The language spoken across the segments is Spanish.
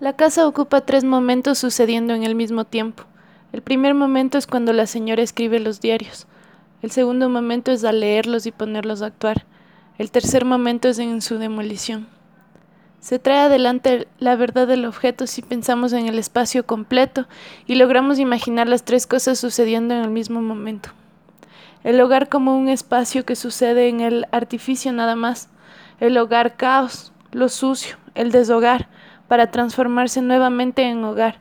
La casa ocupa tres momentos sucediendo en el mismo tiempo. El primer momento es cuando la señora escribe los diarios. El segundo momento es al leerlos y ponerlos a actuar. El tercer momento es en su demolición. Se trae adelante la verdad del objeto si pensamos en el espacio completo y logramos imaginar las tres cosas sucediendo en el mismo momento. El hogar como un espacio que sucede en el artificio nada más. El hogar caos, lo sucio, el deshogar, para transformarse nuevamente en hogar.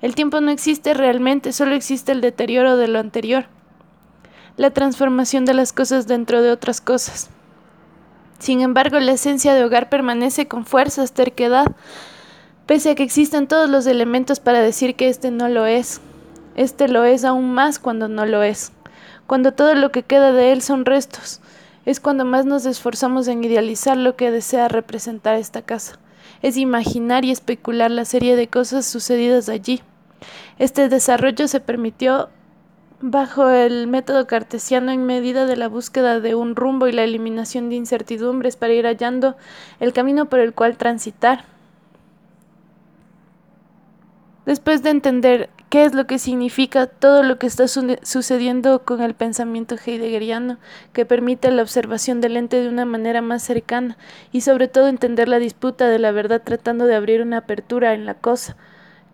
El tiempo no existe realmente, solo existe el deterioro de lo anterior, la transformación de las cosas dentro de otras cosas. Sin embargo, la esencia de hogar permanece con fuerzas, terquedad, pese a que existen todos los elementos para decir que este no lo es. Este lo es aún más cuando no lo es. Cuando todo lo que queda de él son restos, es cuando más nos esforzamos en idealizar lo que desea representar esta casa es imaginar y especular la serie de cosas sucedidas allí. Este desarrollo se permitió bajo el método cartesiano en medida de la búsqueda de un rumbo y la eliminación de incertidumbres para ir hallando el camino por el cual transitar. Después de entender qué es lo que significa todo lo que está su sucediendo con el pensamiento heideggeriano, que permite la observación del ente de una manera más cercana y sobre todo entender la disputa de la verdad tratando de abrir una apertura en la cosa,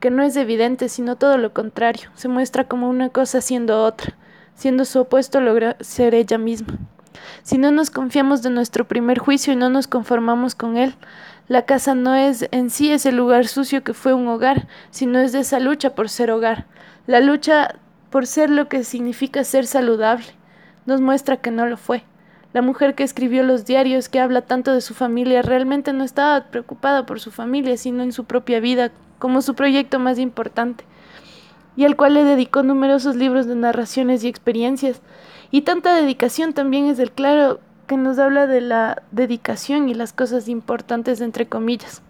que no es evidente, sino todo lo contrario, se muestra como una cosa siendo otra, siendo su opuesto logra ser ella misma. Si no nos confiamos de nuestro primer juicio y no nos conformamos con él, la casa no es en sí ese lugar sucio que fue un hogar, sino es de esa lucha por ser hogar. La lucha por ser lo que significa ser saludable nos muestra que no lo fue. La mujer que escribió los diarios, que habla tanto de su familia, realmente no estaba preocupada por su familia, sino en su propia vida, como su proyecto más importante, y al cual le dedicó numerosos libros de narraciones y experiencias. Y tanta dedicación también es el claro que nos habla de la dedicación y las cosas importantes entre comillas.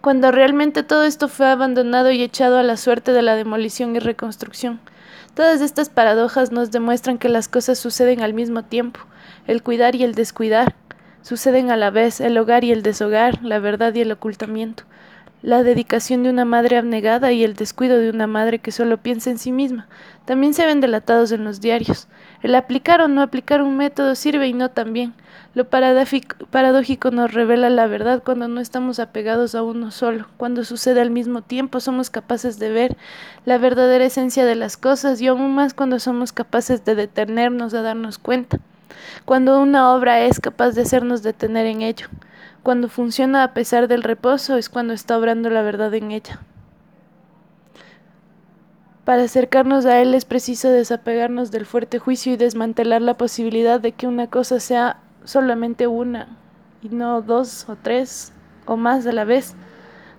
Cuando realmente todo esto fue abandonado y echado a la suerte de la demolición y reconstrucción. Todas estas paradojas nos demuestran que las cosas suceden al mismo tiempo, el cuidar y el descuidar, suceden a la vez el hogar y el deshogar, la verdad y el ocultamiento, la dedicación de una madre abnegada y el descuido de una madre que solo piensa en sí misma, también se ven delatados en los diarios. El aplicar o no aplicar un método sirve y no también. Lo paradójico nos revela la verdad cuando no estamos apegados a uno solo. Cuando sucede al mismo tiempo somos capaces de ver la verdadera esencia de las cosas y aún más cuando somos capaces de detenernos a darnos cuenta. Cuando una obra es capaz de hacernos detener en ello. Cuando funciona a pesar del reposo es cuando está obrando la verdad en ella. Para acercarnos a Él es preciso desapegarnos del fuerte juicio y desmantelar la posibilidad de que una cosa sea solamente una y no dos o tres o más a la vez.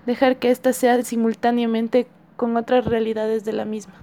Dejar que ésta sea simultáneamente con otras realidades de la misma.